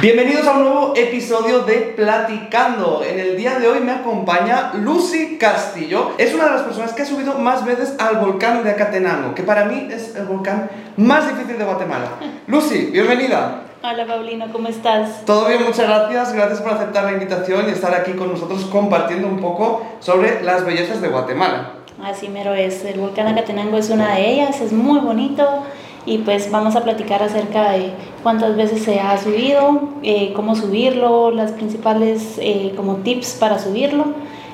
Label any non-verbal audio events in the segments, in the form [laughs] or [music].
Bienvenidos a un nuevo episodio de Platicando. En el día de hoy me acompaña Lucy Castillo. Es una de las personas que ha subido más veces al volcán de Acatenango, que para mí es el volcán más difícil de Guatemala. [laughs] Lucy, bienvenida. Hola Paulino, ¿cómo estás? Todo bien, muchas gracias. Gracias por aceptar la invitación y estar aquí con nosotros compartiendo un poco sobre las bellezas de Guatemala. Así mero es. El volcán Acatenango es una de ellas, es muy bonito y pues vamos a platicar acerca de cuántas veces se ha subido, eh, cómo subirlo, las principales eh, como tips para subirlo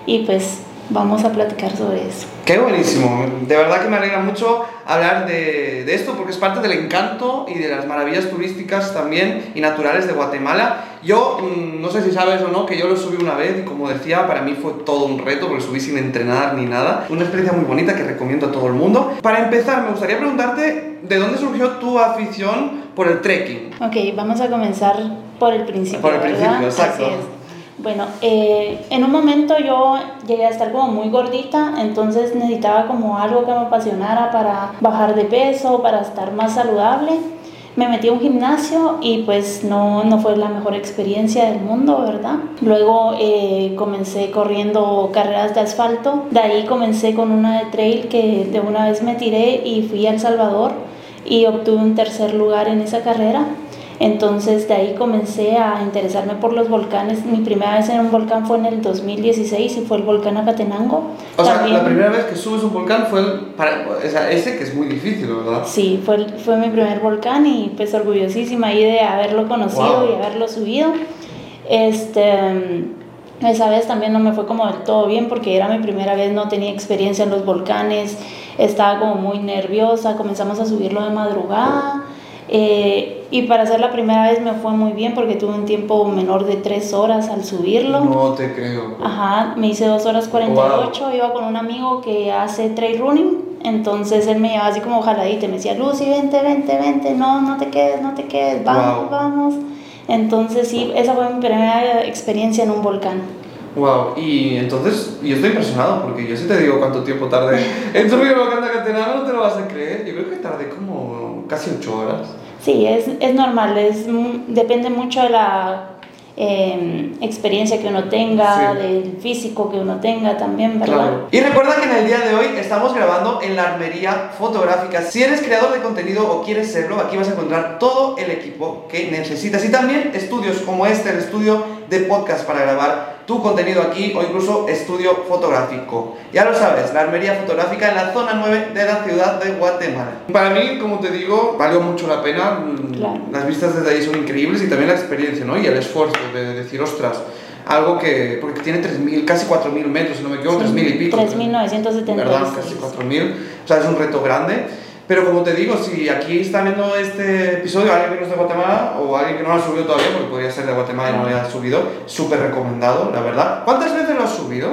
y pues vamos a platicar sobre eso. Qué buenísimo, de verdad que me alegra mucho hablar de, de, esto porque es parte del encanto y de las maravillas turísticas también y naturales de Guatemala. Yo mm, no sé si sabes o no que yo lo subí una vez y como decía, para mí fue todo un reto porque subí sin entrenar ni nada. Una experiencia muy bonita que recomiendo a todo el mundo. Para empezar, me gustaría preguntarte de dónde surgió tu afición por el trekking. Ok, vamos a comenzar por el principio. Por el principio, exacto. Bueno, eh, en un momento yo llegué a estar como muy gordita, entonces necesitaba como algo que me apasionara para bajar de peso, para estar más saludable. Me metí a un gimnasio y pues no, no fue la mejor experiencia del mundo, ¿verdad? Luego eh, comencé corriendo carreras de asfalto, de ahí comencé con una de trail que de una vez me tiré y fui a El Salvador y obtuve un tercer lugar en esa carrera. Entonces de ahí comencé a interesarme por los volcanes. Mi primera vez en un volcán fue en el 2016 y fue el volcán Acatenango. O sea, la primera vez que subes un volcán fue el, para, o sea, ese que es muy difícil, ¿verdad? Sí, fue, fue mi primer volcán y pues orgullosísima ahí de haberlo conocido y haberlo subido. Este, esa vez también no me fue como del todo bien porque era mi primera vez, no tenía experiencia en los volcanes, estaba como muy nerviosa, comenzamos a subirlo de madrugada. Eh, y para hacer la primera vez me fue muy bien porque tuve un tiempo menor de 3 horas al subirlo. No te creo. Ajá, me hice 2 horas 48, iba con un amigo que hace trail running, entonces él me llevaba así como jaladita y me decía, Lucy, vente, vente, vente, no, no te quedes, no te quedes, vamos, vamos. Entonces sí, esa fue mi primera experiencia en un volcán. Wow, y entonces yo estoy impresionado porque yo sí te digo cuánto tiempo tardé en subir el volcán de Acatenango, no te lo vas a creer. Yo creo que tardé como casi 8 horas. Sí, es, es normal, es, depende mucho de la eh, experiencia que uno tenga, sí. del físico que uno tenga también, ¿verdad? Claro. Y recuerda que en el día de hoy estamos grabando en la armería fotográfica. Si eres creador de contenido o quieres serlo, aquí vas a encontrar todo el equipo que necesitas y también estudios como este, el estudio de podcast para grabar tu contenido aquí o incluso estudio fotográfico. Ya lo sabes, la armería fotográfica en la zona 9 de la ciudad de Guatemala. Para mí, como te digo, valió mucho la pena. Claro. Las vistas desde ahí son increíbles y también la experiencia, ¿no? Y el esfuerzo de decir, ostras, algo que, porque tiene 3.000, casi 4.000 metros, si no me equivoco, sí, 3.000 y pico. 3.976. ¿Verdad? Casi 4.000. O sea, es un reto grande. Pero como te digo, si aquí está viendo este episodio alguien que no es de Guatemala o alguien que no lo ha subido todavía, porque podría ser de Guatemala y no lo haya subido, súper recomendado, la verdad. ¿Cuántas veces lo has subido?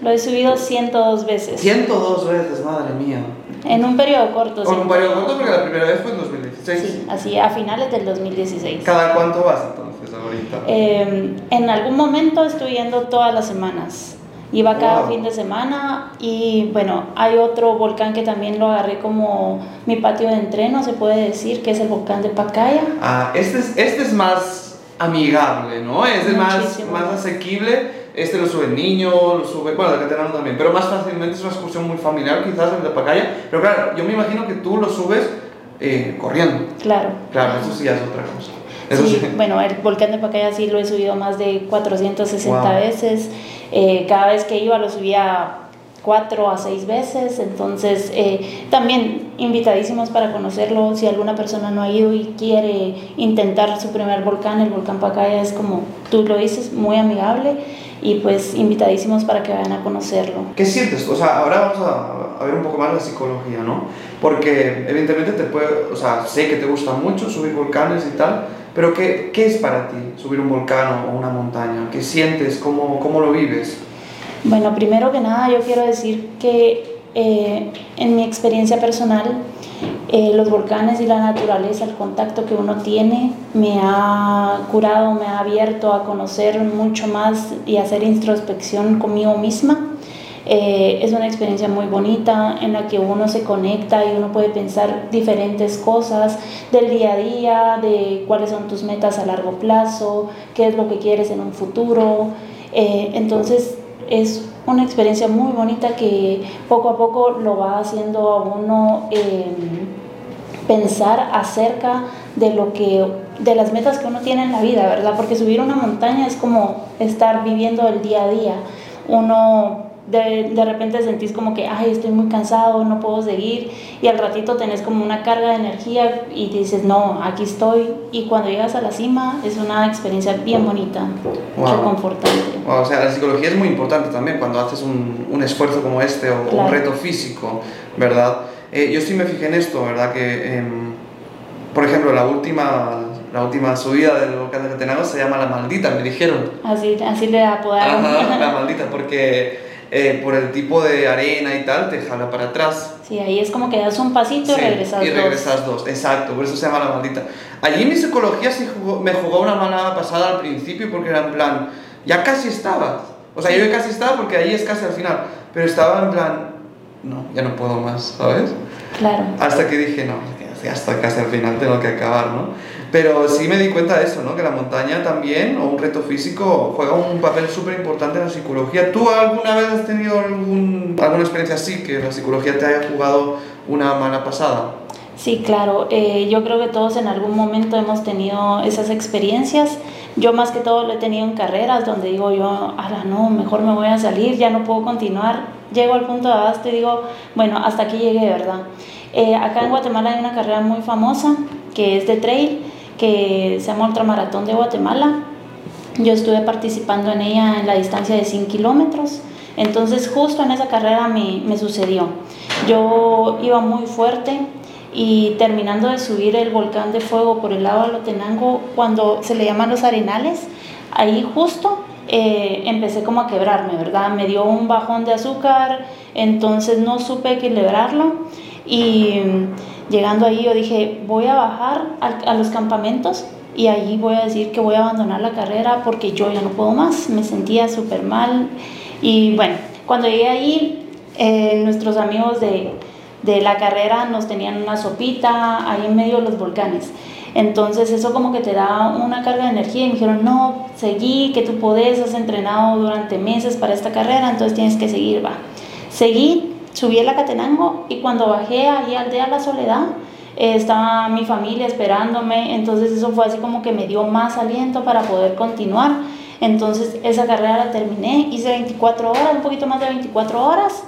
Lo he subido 102 veces. 102 veces, madre mía. En un periodo corto. En un periodo corto porque la primera vez fue en 2016. Sí, así a finales del 2016. ¿Cada cuánto vas entonces ahorita? Eh, en algún momento estoy yendo todas las semanas. Iba cada wow. fin de semana y bueno, hay otro volcán que también lo agarré como mi patio de entreno, se puede decir, que es el volcán de Pacaya. Ah, este es, este es más amigable, ¿no? Es más, más asequible. Este lo sube el niño, lo sube, bueno, el Caterano también, pero más fácilmente es una excursión muy familiar, quizás el de Pacaya. Pero claro, yo me imagino que tú lo subes eh, corriendo. Claro. Claro, eso sí es otra cosa. Eso sí, sí, bueno, el volcán de Pacaya sí lo he subido más de 460 wow. veces. Eh, cada vez que iba lo subía cuatro a seis veces, entonces eh, también invitadísimos para conocerlo, si alguna persona no ha ido y quiere intentar su primer volcán, el volcán Pacaya es como tú lo dices, muy amigable y pues invitadísimos para que vayan a conocerlo. ¿Qué sientes? O sea, ahora vamos a, a ver un poco más la psicología, ¿no? Porque evidentemente te puede, o sea, sé que te gusta mucho subir volcanes y tal, pero ¿qué, ¿qué, es para ti subir un volcán o una montaña? ¿Qué sientes? ¿Cómo, cómo lo vives? Bueno, primero que nada yo quiero decir que eh, en mi experiencia personal, eh, los volcanes y la naturaleza, el contacto que uno tiene, me ha curado, me ha abierto a conocer mucho más y hacer introspección conmigo misma. Eh, es una experiencia muy bonita en la que uno se conecta y uno puede pensar diferentes cosas del día a día, de cuáles son tus metas a largo plazo, qué es lo que quieres en un futuro. Eh, entonces es una experiencia muy bonita que poco a poco lo va haciendo a uno em, pensar acerca de lo que de las metas que uno tiene en la vida, ¿verdad? Porque subir una montaña es como estar viviendo el día a día. Uno de, de, repente sentís como que, ay, estoy muy cansado, no puedo seguir, y al ratito tenés como una carga de energía y dices, no, aquí estoy, y cuando llegas a la cima es una experiencia bien bonita, wow. reconfortante. o sea, la psicología es muy importante también cuando haces un, un esfuerzo como este o un reto físico, ¿verdad? Eh, yo sí me fijé en esto, ¿verdad? Que, eh, por ejemplo, la última, la última subida del volcán de Catenaro se llama La Maldita, me dijeron. Así, así le apodaron. Ajá, [laughs] la Maldita, porque eh, por el tipo de arena y tal, te jala para atrás. Sí, ahí es como que das un pasito y regresas dos. Y regresas dos. exacto, por eso se llama la maldita. Allí mi psicología sí me jugó una mala pasada al principio porque era en plan, ya casi estaba. O sea, yo ya casi estaba porque ahí es casi al final, pero estaba en plan, no, ya no puedo más, ¿sabes? Claro. Hasta que dije, no, hasta casi al final tengo que acabar, ¿no? Pero sí me di cuenta de eso, ¿no? Que la montaña también, o un reto físico, juega un papel súper importante en la psicología. ¿Tú alguna vez has tenido algún, alguna experiencia así, que la psicología te haya jugado una mala pasada? Sí, claro. Eh, yo creo que todos en algún momento hemos tenido esas experiencias. Yo más que todo lo he tenido en carreras donde digo yo, ahora no, mejor me voy a salir, ya no puedo continuar. Llego al punto de abasto y digo, bueno, hasta aquí llegué, ¿verdad? Eh, acá en Guatemala hay una carrera muy famosa que es de trail que se llama Ultramaratón de Guatemala. Yo estuve participando en ella en la distancia de 100 kilómetros. Entonces justo en esa carrera me, me, sucedió. Yo iba muy fuerte y terminando de subir el volcán de fuego por el lado de Lotenango, cuando se le llaman los arenales, ahí justo eh, empecé como a quebrarme, ¿verdad? Me dio un bajón de azúcar, entonces no supe equilibrarlo y Llegando ahí yo dije, voy a bajar a, los campamentos y allí voy a decir que voy a abandonar la carrera porque yo ya no puedo más, me sentía súper mal. Y bueno, cuando llegué ahí, eh, nuestros amigos de, de, la carrera nos tenían una sopita ahí en medio de los volcanes. Entonces eso como que te da una carga de energía y me dijeron, no, seguí, que tú podés, has entrenado durante meses para esta carrera, entonces tienes que seguir, va. Seguí, subí a la Catenango y cuando bajé allí al de La Soledad, eh, estaba mi familia esperándome, entonces eso fue así como que me dio más aliento para poder continuar. Entonces esa carrera la terminé, hice 24 horas, un poquito más de 24 horas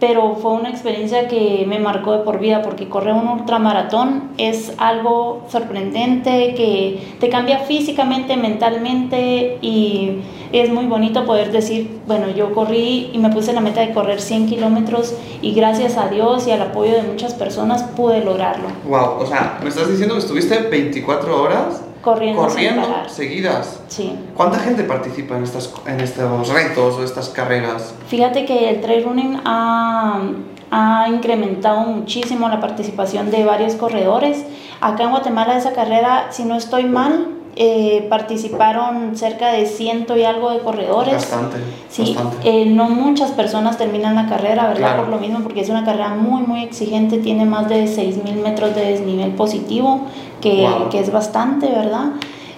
pero fue una experiencia que me marcó de por vida porque correr un ultramaratón es algo sorprendente que te cambia físicamente, mentalmente y es muy bonito poder decir, bueno, yo corrí y me puse la meta de correr 100 kilómetros y gracias a Dios y al apoyo de muchas personas pude lograrlo. Wow, o sea, me estás diciendo que estuviste 24 horas corriendo, corriendo seguidas. Sí. ¿Cuánta gente participa en, estas, en estos retos o estas carreras? Fíjate que el trail running ha, ha incrementado muchísimo la participación de varios corredores. Acá en Guatemala esa carrera, si no estoy mal, eh, participaron cerca de ciento y algo de corredores. Bastante. Sí, eh, no muchas personas terminan la carrera, ¿verdad? Por lo mismo, porque es una carrera muy, muy exigente, tiene más de 6.000 metros de desnivel positivo, que, que es bastante, ¿verdad?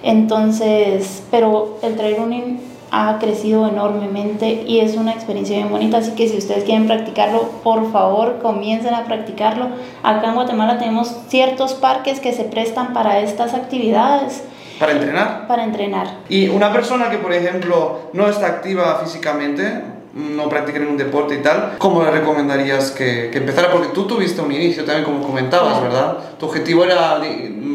Entonces, pero el trail running ha crecido enormemente y es una experiencia bien bonita, así que si ustedes quieren practicarlo, por favor comiencen a practicarlo. Acá en Guatemala tenemos ciertos parques que se prestan para estas actividades ¿Para entrenar? Para entrenar. Y una persona que, por ejemplo, no está activa físicamente, no practica ningún deporte y tal, ¿cómo le recomendarías que, que empezara? Porque tú tuviste un inicio también, como comentabas, ¿verdad? Tu objetivo era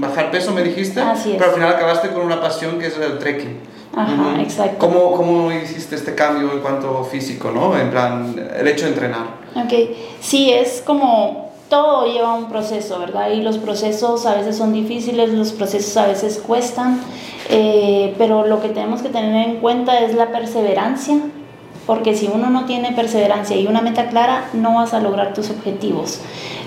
bajar peso, me dijiste, Así es. pero al final acabaste con una pasión que es el trekking. Ajá, exacto. ¿Cómo, ¿Cómo hiciste este cambio en cuanto físico, no? En plan, el hecho de entrenar. Ok, sí, es como todo lleva un proceso, ¿verdad? Y los procesos a veces son difíciles, los procesos a veces cuestan, eh, pero lo que tenemos que tener en cuenta es la perseverancia, porque si uno no tiene perseverancia y una meta clara, no vas a lograr tus objetivos.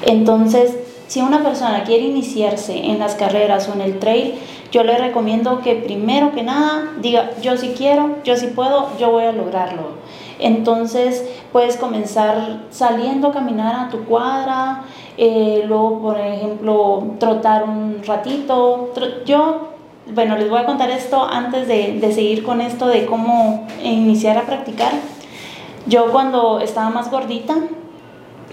Entonces, si una persona quiere iniciarse en las carreras o en el trail, yo le recomiendo que primero que nada diga, yo sí quiero, yo sí puedo, yo voy a lograrlo. Entonces puedes comenzar saliendo a caminar a tu cuadra, eh, luego por ejemplo trotar un ratito. Yo, bueno, les voy a contar esto antes de, de seguir con esto de cómo iniciar a practicar. Yo cuando estaba más gordita,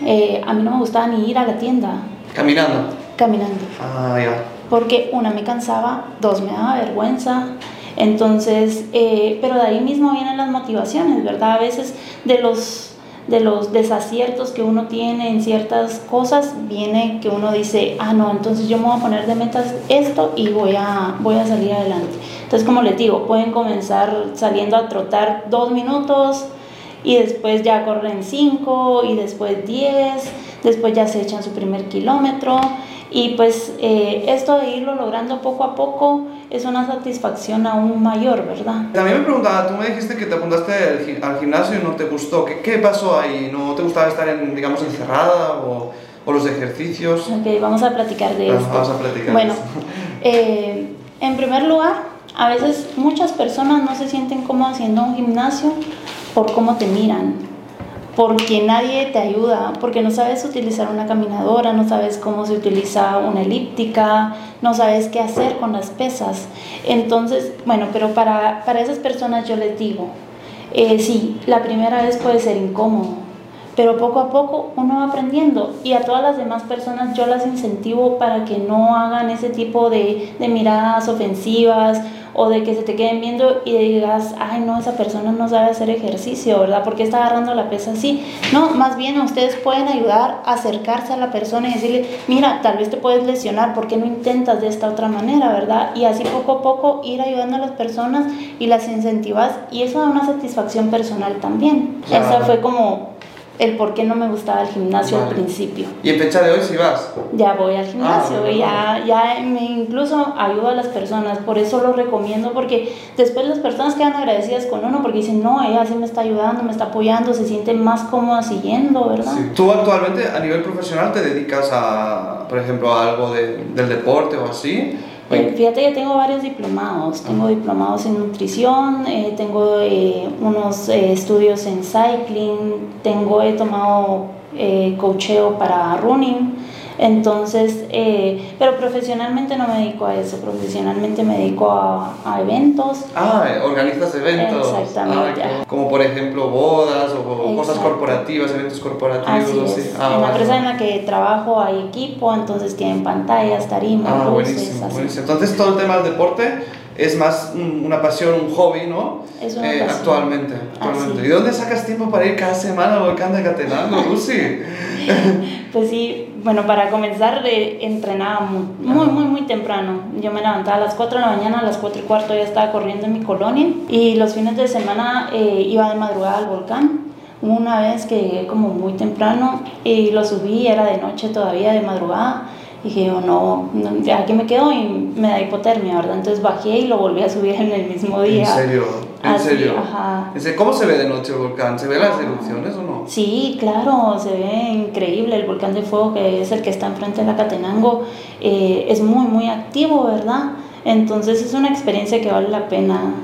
eh, a mí no me gustaba ni ir a la tienda. ¿Caminando? Caminando. Ah, ya. Porque una me cansaba, dos me daba vergüenza. Entonces, eh, pero de ahí mismo vienen las motivaciones, ¿verdad? A veces de los, de los desaciertos que uno tiene en ciertas cosas, viene que uno dice, ah, no, entonces yo me voy a poner de metas esto y voy a, voy a salir adelante. Entonces, como les digo, pueden comenzar saliendo a trotar dos minutos, y después ya corren 5 y después 10, después ya se echan su primer kilómetro y pues eh, esto de irlo logrando poco a poco es una satisfacción aún mayor, ¿verdad? También me preguntaba, tú me dijiste que te apuntaste al gimnasio y no te gustó, ¿qué, qué pasó ahí? ¿No te gustaba estar, en, digamos, encerrada o, o los ejercicios? Ok, vamos a platicar de esto. Vamos a platicar bueno, [laughs] eh, en primer lugar, a veces muchas personas no se sienten como haciendo un gimnasio por cómo te miran, porque nadie te ayuda, porque no sabes utilizar una caminadora, no sabes cómo se utiliza una elíptica, no sabes qué hacer con las pesas. Entonces, bueno, pero para, para esas personas yo les digo, eh, sí, la primera vez puede ser incómodo, pero poco a poco uno va aprendiendo y a todas las demás personas yo las incentivo para que no hagan ese tipo de, de miradas ofensivas o de que se te queden viendo y digas, ay, no, esa persona no sabe hacer ejercicio, ¿verdad? porque está agarrando la pesa así? No, más bien ustedes pueden ayudar a acercarse a la persona y decirle, mira, tal vez te puedes lesionar, ¿por qué no intentas de esta otra manera, verdad? Y así poco a poco ir ayudando a las personas y las incentivas y eso da una satisfacción personal también. Esa fue como el por qué no me gustaba el gimnasio al principio. ¿Y en fecha de hoy si vas? Ya voy al gimnasio, ah, ya, ya me incluso ayudo a las personas, por eso lo recomiendo, porque después las personas quedan agradecidas con uno porque dicen, no, ella sí me está ayudando, me está apoyando, se sienten más cómoda siguiendo, ¿verdad? Sí. ¿Tú actualmente a nivel profesional te dedicas a, por ejemplo, a algo de, del deporte o así? Eh, fíjate que tengo varios diplomados. Tengo diplomados en nutrición, eh, tengo eh, unos estudios en cycling, tengo, he tomado cocheo para running. Entonces, eh, pero profesionalmente no me dedico a eso, profesionalmente me dedico a, a eventos. Ah, organizas eventos. Exactamente. Ah, como por ejemplo bodas o cosas corporativas, eventos corporativos. Así Ah, en la empresa en la que trabajo hay equipo, entonces tienen pantallas, tarimas, ah, buenísimo, buenísimo. Entonces todo el tema del deporte es más una pasión, un hobby, ¿no? Es una eh, actualmente. actualmente. ¿Y dónde sacas tiempo para ir cada semana al volcán de Catenango, Lucy? [laughs] pues sí, bueno, para comenzar eh, entrenaba muy, muy, muy, muy temprano. Yo me levantaba a las 4 de la mañana, a las 4 y cuarto ya estaba corriendo en mi colonia y los fines de semana eh, iba de madrugada al volcán. Una vez que llegué como muy temprano y lo subí, era de noche todavía, de madrugada dije yo, no, no, aquí me quedo y me da hipotermia, ¿verdad? Entonces bajé y lo volví a subir en el mismo día. ¿En serio? ¿En serio? Ajá. ¿Cómo se ve de noche el volcán? ¿Se ve las erupciones o no? Sí, claro, se ve increíble. El volcán de fuego, que es el que está enfrente de la Catenango, eh, es muy, muy activo, ¿verdad? Entonces es una experiencia que vale la pena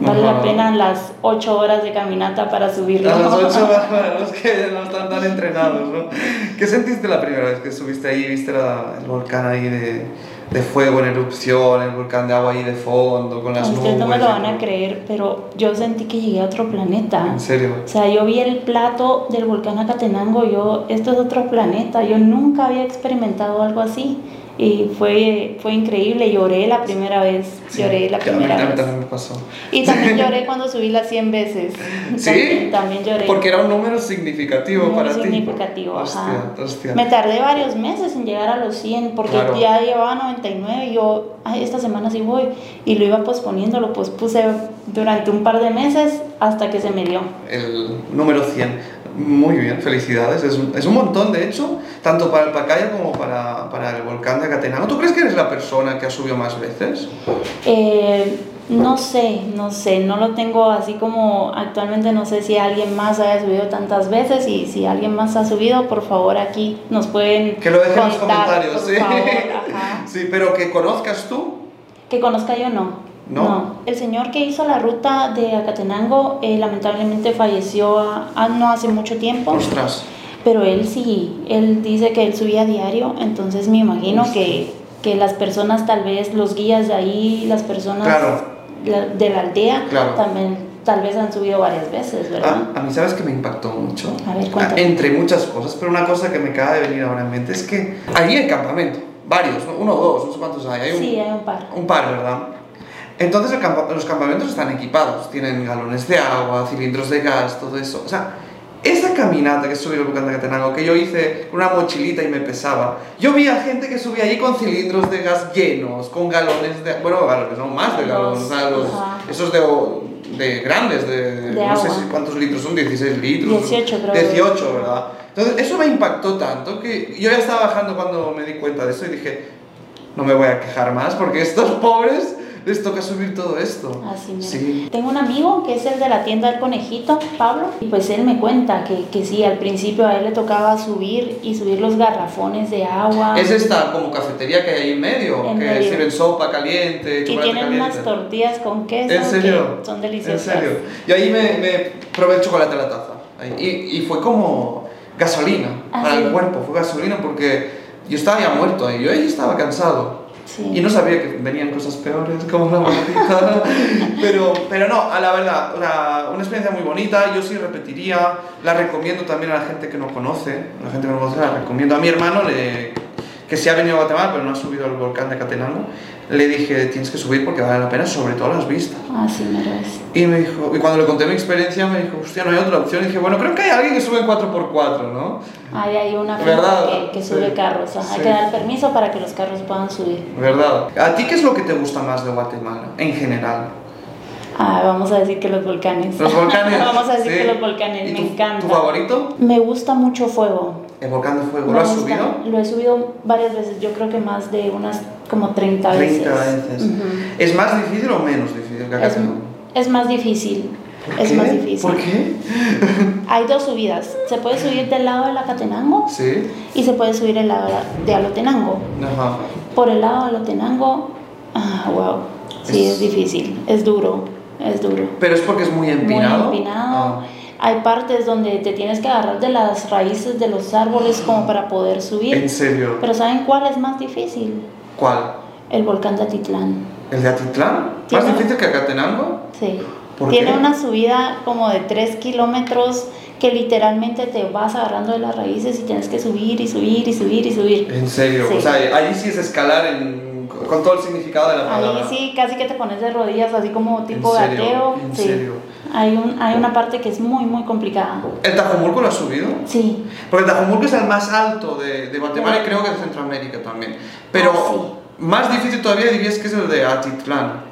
Vale la pena las 8 horas de caminata para subirlo. las 8 [laughs] horas para los que no están tan entrenados, ¿no? ¿Qué sentiste la primera vez que subiste ahí, viste el volcán ahí de, de, fuego en erupción, el volcán de agua ahí de fondo, con las nubes? Ustedes no me lo van a creer, pero yo sentí que llegué a otro planeta. ¿En serio? O sea, yo vi el plato del volcán Acatenango, yo, esto es otro planeta, yo nunca había experimentado algo así y fue, fue increíble, lloré la primera vez, lloré la primera mí, También me pasó. Y también [laughs] lloré cuando subí las 100 veces. ¿Sí? También, lloré. Porque era un número significativo Muy para significativo, ti. ajá. Hostia, Me tardé varios meses en llegar a los 100 porque ya llevaba 99 y yo, ay, esta semana sí voy. Y lo iba posponiendo, lo pospuse durante un par de meses hasta que se me dio. El número 100. Muy bien, felicidades. Es un, es un, montón, de hecho, tanto para el Pacaya como para, para el volcán de Acatenango. ¿Tú crees que eres la persona que ha subido más veces? Eh, no sé, no sé, no lo tengo así como actualmente, no sé si alguien más haya subido tantas veces y si alguien más ha subido, por favor aquí nos pueden... Que lo dejen en los comentarios, sí. [laughs] sí, pero que conozcas tú. Que conozca yo no. ¿No? el señor que hizo la ruta de Acatenango eh, lamentablemente falleció a- a- no hace mucho tiempo. Ostras. Pero él sí, él dice que él subía a diario, entonces me imagino que, que las personas, tal vez los guías de ahí, las personas Claro. la- de la aldea, Claro. también tal vez han subido varias veces, ¿verdad? Ah, a mí, ¿sabes que me impactó mucho? A ver, cuéntame. Entre muchas cosas, pero una cosa que me acaba de venir ahora en mente es que allí hay campamento, varios, ¿no? uno o dos, no sé cuántos hay. hay un, sí, hay un par. un par, ¿verdad? Entonces el campa- los campamentos están equipados, tienen galones de agua, cilindros de gas, todo eso. O sea, esa caminata que subí el volcán de Catenango, que yo hice con una mochilita y me pesaba, yo vi a gente que subía allí con cilindros de gas llenos, con galones de... Bueno, galones, no, más de galones, o sea, los- esos de, de grandes, de, De no sé agua. si cuántos litros son, 16 litros. 18 creo. 18, ¿verdad? Entonces, eso me impactó tanto que yo ya estaba bajando cuando me di cuenta de eso y dije, no me voy a quejar más porque estos pobres les toca subir todo esto. Así mero. Sí. Tengo un amigo que es el de la tienda del conejito, Pablo, y pues él me cuenta que, que sí, al principio a él le tocaba subir y subir los garrafones de agua. Es esta como cafetería que hay ahí en medio, En que medio. sirven sopa caliente, y tienen caliente. unas tortillas con queso ¿En serio? que son En deliciosas. serio. Y ahí me, me probé el chocolate a la taza. Y, y fue como gasolina Ah, para el cuerpo, fue gasolina porque yo estaba ya muerto ahí, yo ahí estaba cansado. Sí. Y no sabía que venían cosas peores como la maldita. [laughs] pero, pero no, a la verdad, sea, una experiencia muy bonita, yo sí repetiría, la recomiendo también a la gente que no conoce, a la gente que no conoce la recomiendo. A mi hermano, le, que sí ha venido a Guatemala, pero no ha subido al volcán de Catenango, le dije, tienes que subir porque vale la pena, sobre todo las vistas. Así me lo es. Y me dijo, y cuando le conté mi experiencia, me dijo, hostia, no hay otra opción. Y dije, bueno, creo que hay alguien que sube en 4x4, ¿no? Ahí hay una ¿Verdad? que, que sube Sí. carros. Ajá, Hay Sí. que dar permiso para que los carros puedan subir. ¿Verdad? ¿A ti qué es lo que te gusta más de Guatemala, en general? Ah, vamos a decir que los volcanes. Los volcanes. [laughs] vamos a decir sí. que los volcanes, ¿Y me tu, encanta. ¿Tu favorito? Me gusta mucho fuego. El volcán de fuego. ¿Lo has gusta- subido? Lo he subido varias veces, yo creo que más de unas como 30 veces. 30 veces. ¿Es más difícil o menos difícil que acá? es, es más difícil. ¿Por Es qué? más difícil. ¿Por qué? [laughs] Hay dos subidas. Se puede subir del lado de la Catenango Sí. y se puede subir el lado de Alotenango. Ajá. Por el lado de Alotenango, ah, wow, sí, Es- es, difícil, es duro, es duro. Pero es porque es muy empinado. Muy empinado. Ah. Hay partes donde te tienes que agarrar de las raíces de los árboles como para poder subir. ¿En serio? Pero ¿saben cuál es más difícil? ¿Cuál? El volcán de Atitlán. ¿El de Atitlán? ¿Más difícil que Acatenango? Sí. ¿Por Tiene qué? una subida como de 3 kilómetros que literalmente te vas agarrando de las raíces y tienes que subir y subir y subir y subir. ¿En serio? Sí. O sea, allí sí es escalar en- con todo el significado de la palabra. Ahí sí, casi que te pones de rodillas, así como tipo ¿En serio? gateo. ¿En sí. serio? Hay, un, hay una parte que es muy, muy complicada. ¿El Tajumulco lo has subido? Sí. Porque el Tajumulco es el más alto de, de Guatemala y creo que de Centroamérica también. Pero Ah, sí. más difícil todavía dirías que es el de Atitlán.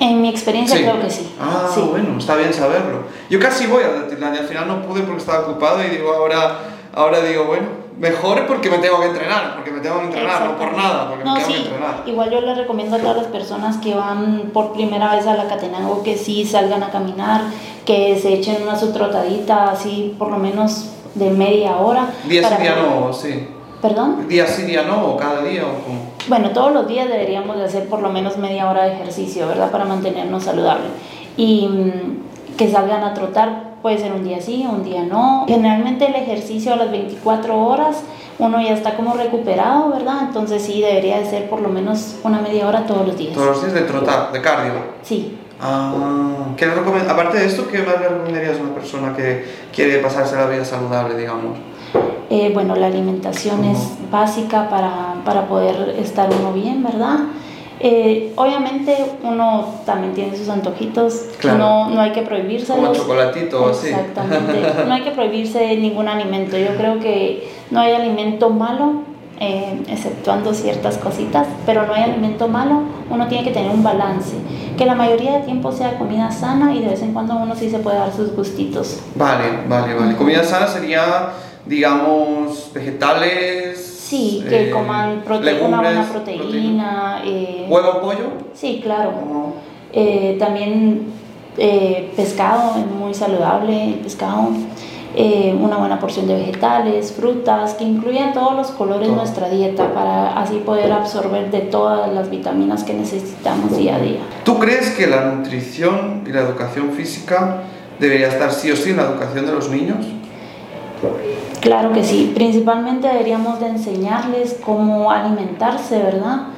En mi experiencia Sí. creo que sí. Ah, sí. bueno, está bien saberlo. Yo casi voy a Atitlán y al final no pude porque estaba ocupado y digo, ahora, ahora digo, bueno, mejor porque me tengo que entrenar, porque me tengo que entrenar, no por nada, porque No, me tengo sí, que entrenar. igual yo le recomiendo a todas las personas que van por primera vez a la Catenango que sí salgan a caminar, que se echen una su trotadita así por lo menos de media hora. Día sí, día no, sí. ¿Perdón? Día sí, día no, o cada día, o como. Bueno, todos los días deberíamos de hacer por lo menos media hora de ejercicio, ¿verdad? Para mantenernos saludables. Y mm, que salgan a trotar, puede ser un día sí, un día no. Generalmente el ejercicio a las 24 horas, uno ya está como recuperado, ¿verdad? Entonces sí, debería de ser por lo menos una media hora todos los días. Todos los días de trotar, de cardio. Sí. Ah, ¿qué Aparte de esto, ¿qué más le recomendarías a una persona que quiere pasarse la vida saludable, digamos? Eh, bueno, la alimentación es básica para, para poder estar uno bien, ¿verdad? Eh, obviamente uno también tiene sus antojitos, Claro. no, no hay que prohibírselos. Como chocolatito así. Exactamente, no hay que prohibirse ningún alimento. Yo creo que no hay alimento malo, eh, exceptuando ciertas cositas, pero no hay alimento malo, uno tiene que tener un balance, que la mayoría de tiempo sea comida sana y de vez en cuando uno sí se puede dar sus gustitos. Vale, vale, vale. Comida sana sería, digamos, vegetales. Sí, que eh, coman prote- una buena legumbres, proteína. eh, ¿Huevo, pollo? Sí, claro. Eh, también eh, pescado, es muy saludable el pescado. eh, una buena porción de vegetales, frutas, que incluyan todos los colores de nuestra dieta para así poder absorber de todas las vitaminas que necesitamos día a día. ¿Tú crees que la nutrición y la educación física debería estar sí o sí en la educación de los niños? Claro que sí, principalmente deberíamos de enseñarles cómo alimentarse, ¿verdad?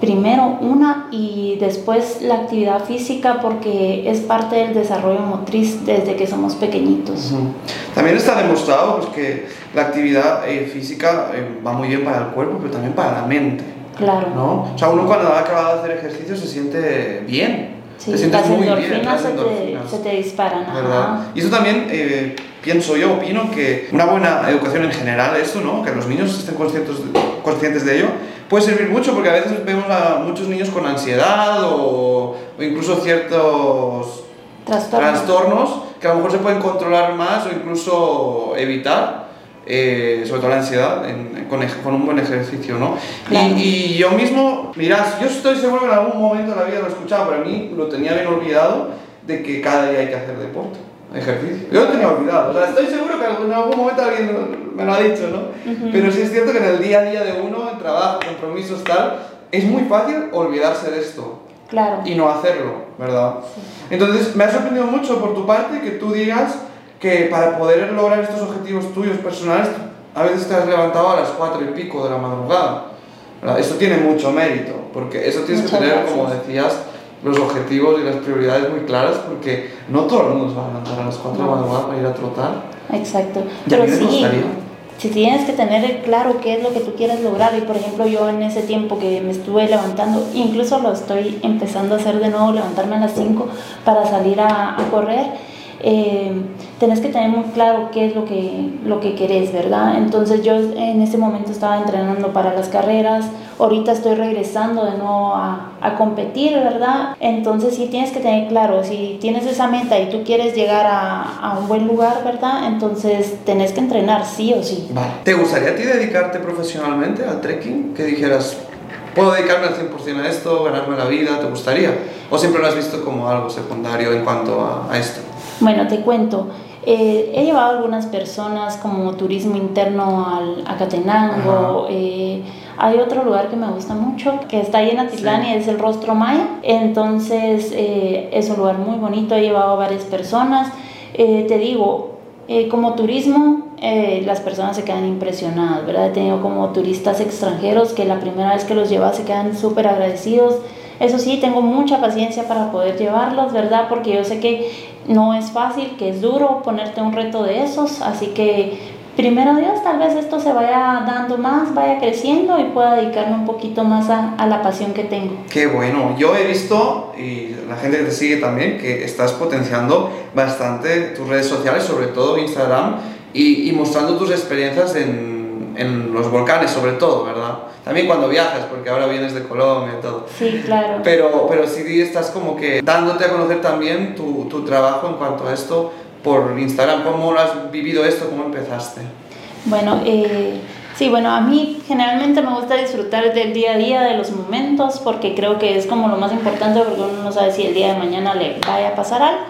primero una y después la actividad física porque es parte del desarrollo motriz desde que somos pequeñitos. También está demostrado pues, que la actividad eh, física eh, va muy bien para el cuerpo, pero también para la mente. Claro. ¿no? O sea, uno cuando ha acabado de hacer ejercicio se siente bien. Sí, se siente muy bien. Se te, se te disparan. ¿verdad? Y eso también, eh, pienso yo, opino que una buena educación en general, esto, ¿no? que los niños estén conscientes conscientes de ello, puede servir mucho porque a veces vemos a muchos niños con ansiedad o, incluso ciertos trastornos. que a lo mejor se pueden controlar más o incluso evitar. Eh, sobre todo la ansiedad, con, con, un buen ejercicio, ¿no? Y, y, yo mismo, mirad, yo estoy seguro que en algún momento de la vida lo he escuchado, pero a mí lo tenía bien olvidado de que cada día hay que hacer deporte ejercicio. Yo lo tenía olvidado, o sea, estoy seguro que en algún momento alguien me lo ha dicho, ¿no? Pero sí es cierto que en el día a día de uno, en trabajo, compromisos, tal, es muy fácil olvidarse de esto. Claro. Y no hacerlo, ¿verdad? Entonces, me ha sorprendido mucho por tu parte que tú digas que para poder lograr estos objetivos tuyos personales, a veces te has levantado a las cuatro y pico de la madrugada. ¿verdad? Eso tiene mucho mérito, porque eso tienes que tener, como decías, los objetivos y las prioridades muy claras porque no todo el mundo se va a levantar a las 4 de la madrugada para ir a trotar. Exacto. Pero sí, si tienes que tener claro qué es lo que tú quieres lograr y por ejemplo yo en ese tiempo que me estuve levantando, incluso lo estoy empezando a hacer de nuevo, levantarme a las 5 para salir a, a correr eh, tenés que tener muy claro qué es lo que, lo que querés, ¿verdad? Entonces yo en ese momento estaba entrenando para las carreras, ahorita estoy regresando de nuevo a, a competir, ¿verdad? Entonces sí tienes que tener claro, si tienes esa meta y tú quieres llegar a, a un buen lugar, ¿verdad? Entonces tenés que entrenar sí o sí. Vale. ¿Te gustaría a ti dedicarte profesionalmente al trekking? Que dijeras, ¿Puedo dedicarme al 100% a esto, ganarme la vida? ¿Te gustaría? ¿O siempre lo has visto como algo secundario en cuanto a, a esto? Bueno, te cuento. Eh, he llevado algunas personas como turismo interno al, a Catenango. Eh, hay otro lugar que me gusta mucho, que está ahí en Atitlán y es el Rostro Maya. Entonces eh, es un lugar muy bonito, he llevado a varias personas. te digo, como turismo, las personas se quedan impresionadas, ¿verdad? He tenido como turistas extranjeros que la primera vez que los lleva se quedan súper agradecidos. Eso sí, tengo mucha paciencia para poder llevarlos, ¿verdad? Porque yo sé que no es fácil, que es duro ponerte un reto de esos, así que primero Dios, tal vez esto se vaya dando más, vaya creciendo y pueda dedicarme un poquito más a, la pasión que tengo. Qué bueno, yo he visto, y la gente que te sigue también, que estás potenciando bastante tus redes sociales, sobre todo Instagram, y, y mostrando tus experiencias en, en los volcanes, sobre todo, ¿verdad? También cuando viajas, porque ahora vienes de Colombia y todo. Sí, claro. Pero, pero sí estás como que dándote a conocer también tu, tu trabajo en cuanto a esto por Instagram. ¿Cómo lo has vivido esto? ¿Cómo empezaste? Bueno, eh, sí, bueno, a mí generalmente me gusta disfrutar del día a día, de los momentos, porque creo que es como lo más importante, porque uno no sabe si el día de mañana le vaya a pasar algo.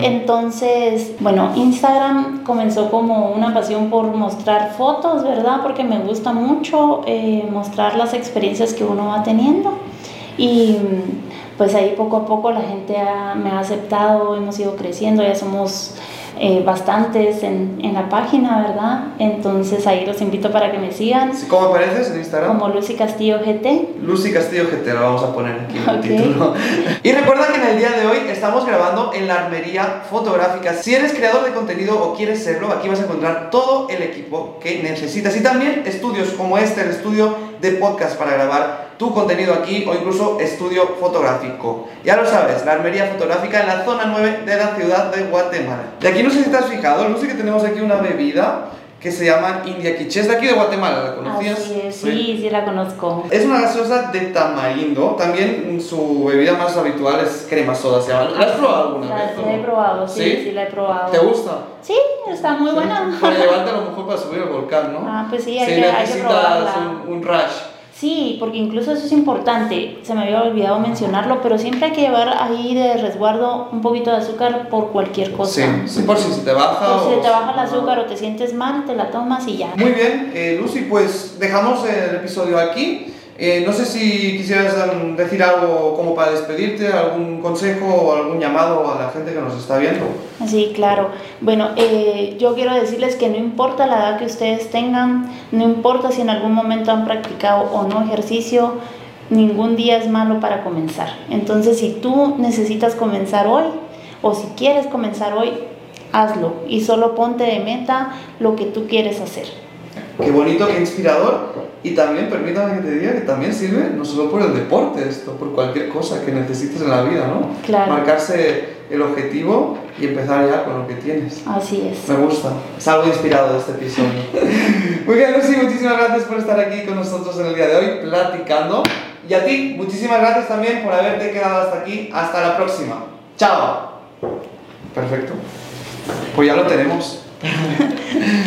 Entonces, bueno, Instagram comenzó como una pasión por mostrar fotos, ¿verdad? Porque me gusta mucho eh, mostrar las experiencias que uno va teniendo. Y pues ahí poco a poco la gente me ha aceptado, hemos ido creciendo, ya somos eh, bastantes en, en, la página, ¿verdad? Entonces ahí los invito para que me sigan. ¿Cómo apareces en Instagram? Como Lucy Castillo GT. Lucy Castillo GT, lo vamos a poner aquí en el título. y recuerda que en el día de hoy estamos grabando en la armería fotográfica. Si eres creador de contenido o quieres serlo, aquí vas a encontrar todo el equipo que necesitas y también estudios como este, el estudio de podcast para grabar tu contenido aquí o incluso estudio fotográfico. Ya lo sabes, la armería fotográfica en la zona 9 de la ciudad de Guatemala. Y aquí no sé si te has fijado, no sé que tenemos aquí una bebida que se llama India Quiche. Es de aquí de Guatemala, ¿la conocías? sí, sí, la conozco. Es una gaseosa de tamarindo. También su bebida más habitual es crema soda, se llama. ¿La has probado alguna vez? La he probado, sí, sí, la he probado. ¿Te gusta? Sí, está muy buena. Para llevarte a lo mejor para subir el volcán, ¿no? Ah, pues sí, hay, que, hay que probarla. un, un rush. Sí, porque incluso eso es importante, se me había olvidado mencionarlo, pero siempre hay que llevar ahí de resguardo un poquito de azúcar por cualquier cosa. Sí, sí por si se te baja. Por si te baja el azúcar o te sientes mal, te la tomas y ya. Muy bien, eh, Lucy, pues dejamos el episodio aquí. Eh, no sé si quisieras decir algo como para despedirte, algún consejo o algún llamado a la gente que nos está viendo. Sí, claro. Bueno, eh, yo quiero decirles que no importa la edad que ustedes tengan, no importa si en algún momento han practicado o no ejercicio, ningún día es malo para comenzar. Entonces, si tú necesitas comenzar hoy o si quieres comenzar hoy, hazlo y solo ponte de meta lo que tú quieres hacer. Qué bonito, qué inspirador. Y también, permítame que te diga que también sirve no solo por el deporte, esto, por cualquier cosa que necesites en la vida, ¿no? Claro. Marcarse el objetivo y empezar ya con lo que tienes. Así es. Me gusta. Es algo inspirado de este episodio. [laughs] Muy bien, Lucy, muchísimas gracias por estar aquí con nosotros en el día de hoy platicando. Y a ti, muchísimas gracias también por haberte quedado hasta aquí. Hasta la próxima. Chao. Perfecto. Pues ya lo tenemos. [laughs]